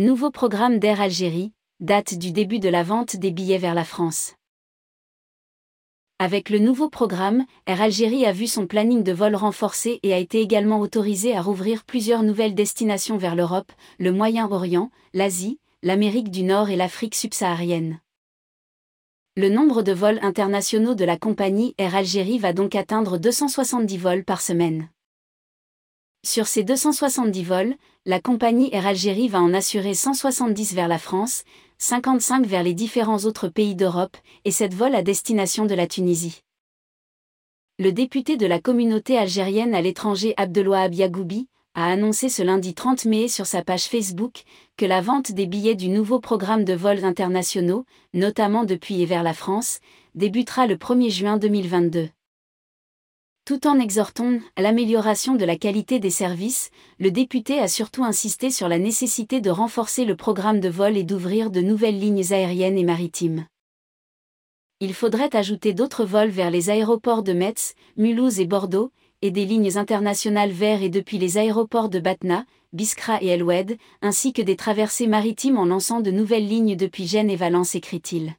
Nouveau programme d'Air Algérie, date du début de la vente des billets vers la France. Avec le nouveau programme, Air Algérie a vu son planning de vol renforcé et a été également autorisé à rouvrir plusieurs nouvelles destinations vers l'Europe, le Moyen-Orient, l'Asie, l'Amérique du Nord et l'Afrique subsaharienne. Le nombre de vols internationaux de la compagnie Air Algérie va donc atteindre 270 vols par semaine. Sur ces 270 vols, la compagnie Air Algérie va en assurer 170 vers la France, 55 vers les différents autres pays d'Europe, et 7 vols à destination de la Tunisie. Le député de la communauté algérienne à l'étranger Abdelouahab Yagoubi a annoncé ce lundi 30 mai sur sa page Facebook que la vente des billets du nouveau programme de vols internationaux, notamment depuis et vers la France, débutera le 1er juin 2022. Tout en exhortant à l'amélioration de la qualité des services, le député a surtout insisté sur la nécessité de renforcer le programme de vol et d'ouvrir de nouvelles lignes aériennes et maritimes. Il faudrait ajouter d'autres vols vers les aéroports de Metz, Mulhouse et Bordeaux, et des lignes internationales vers et depuis les aéroports de Batna, Biskra et El Oued, ainsi que des traversées maritimes en lançant de nouvelles lignes depuis Gênes et Valence écrit-il.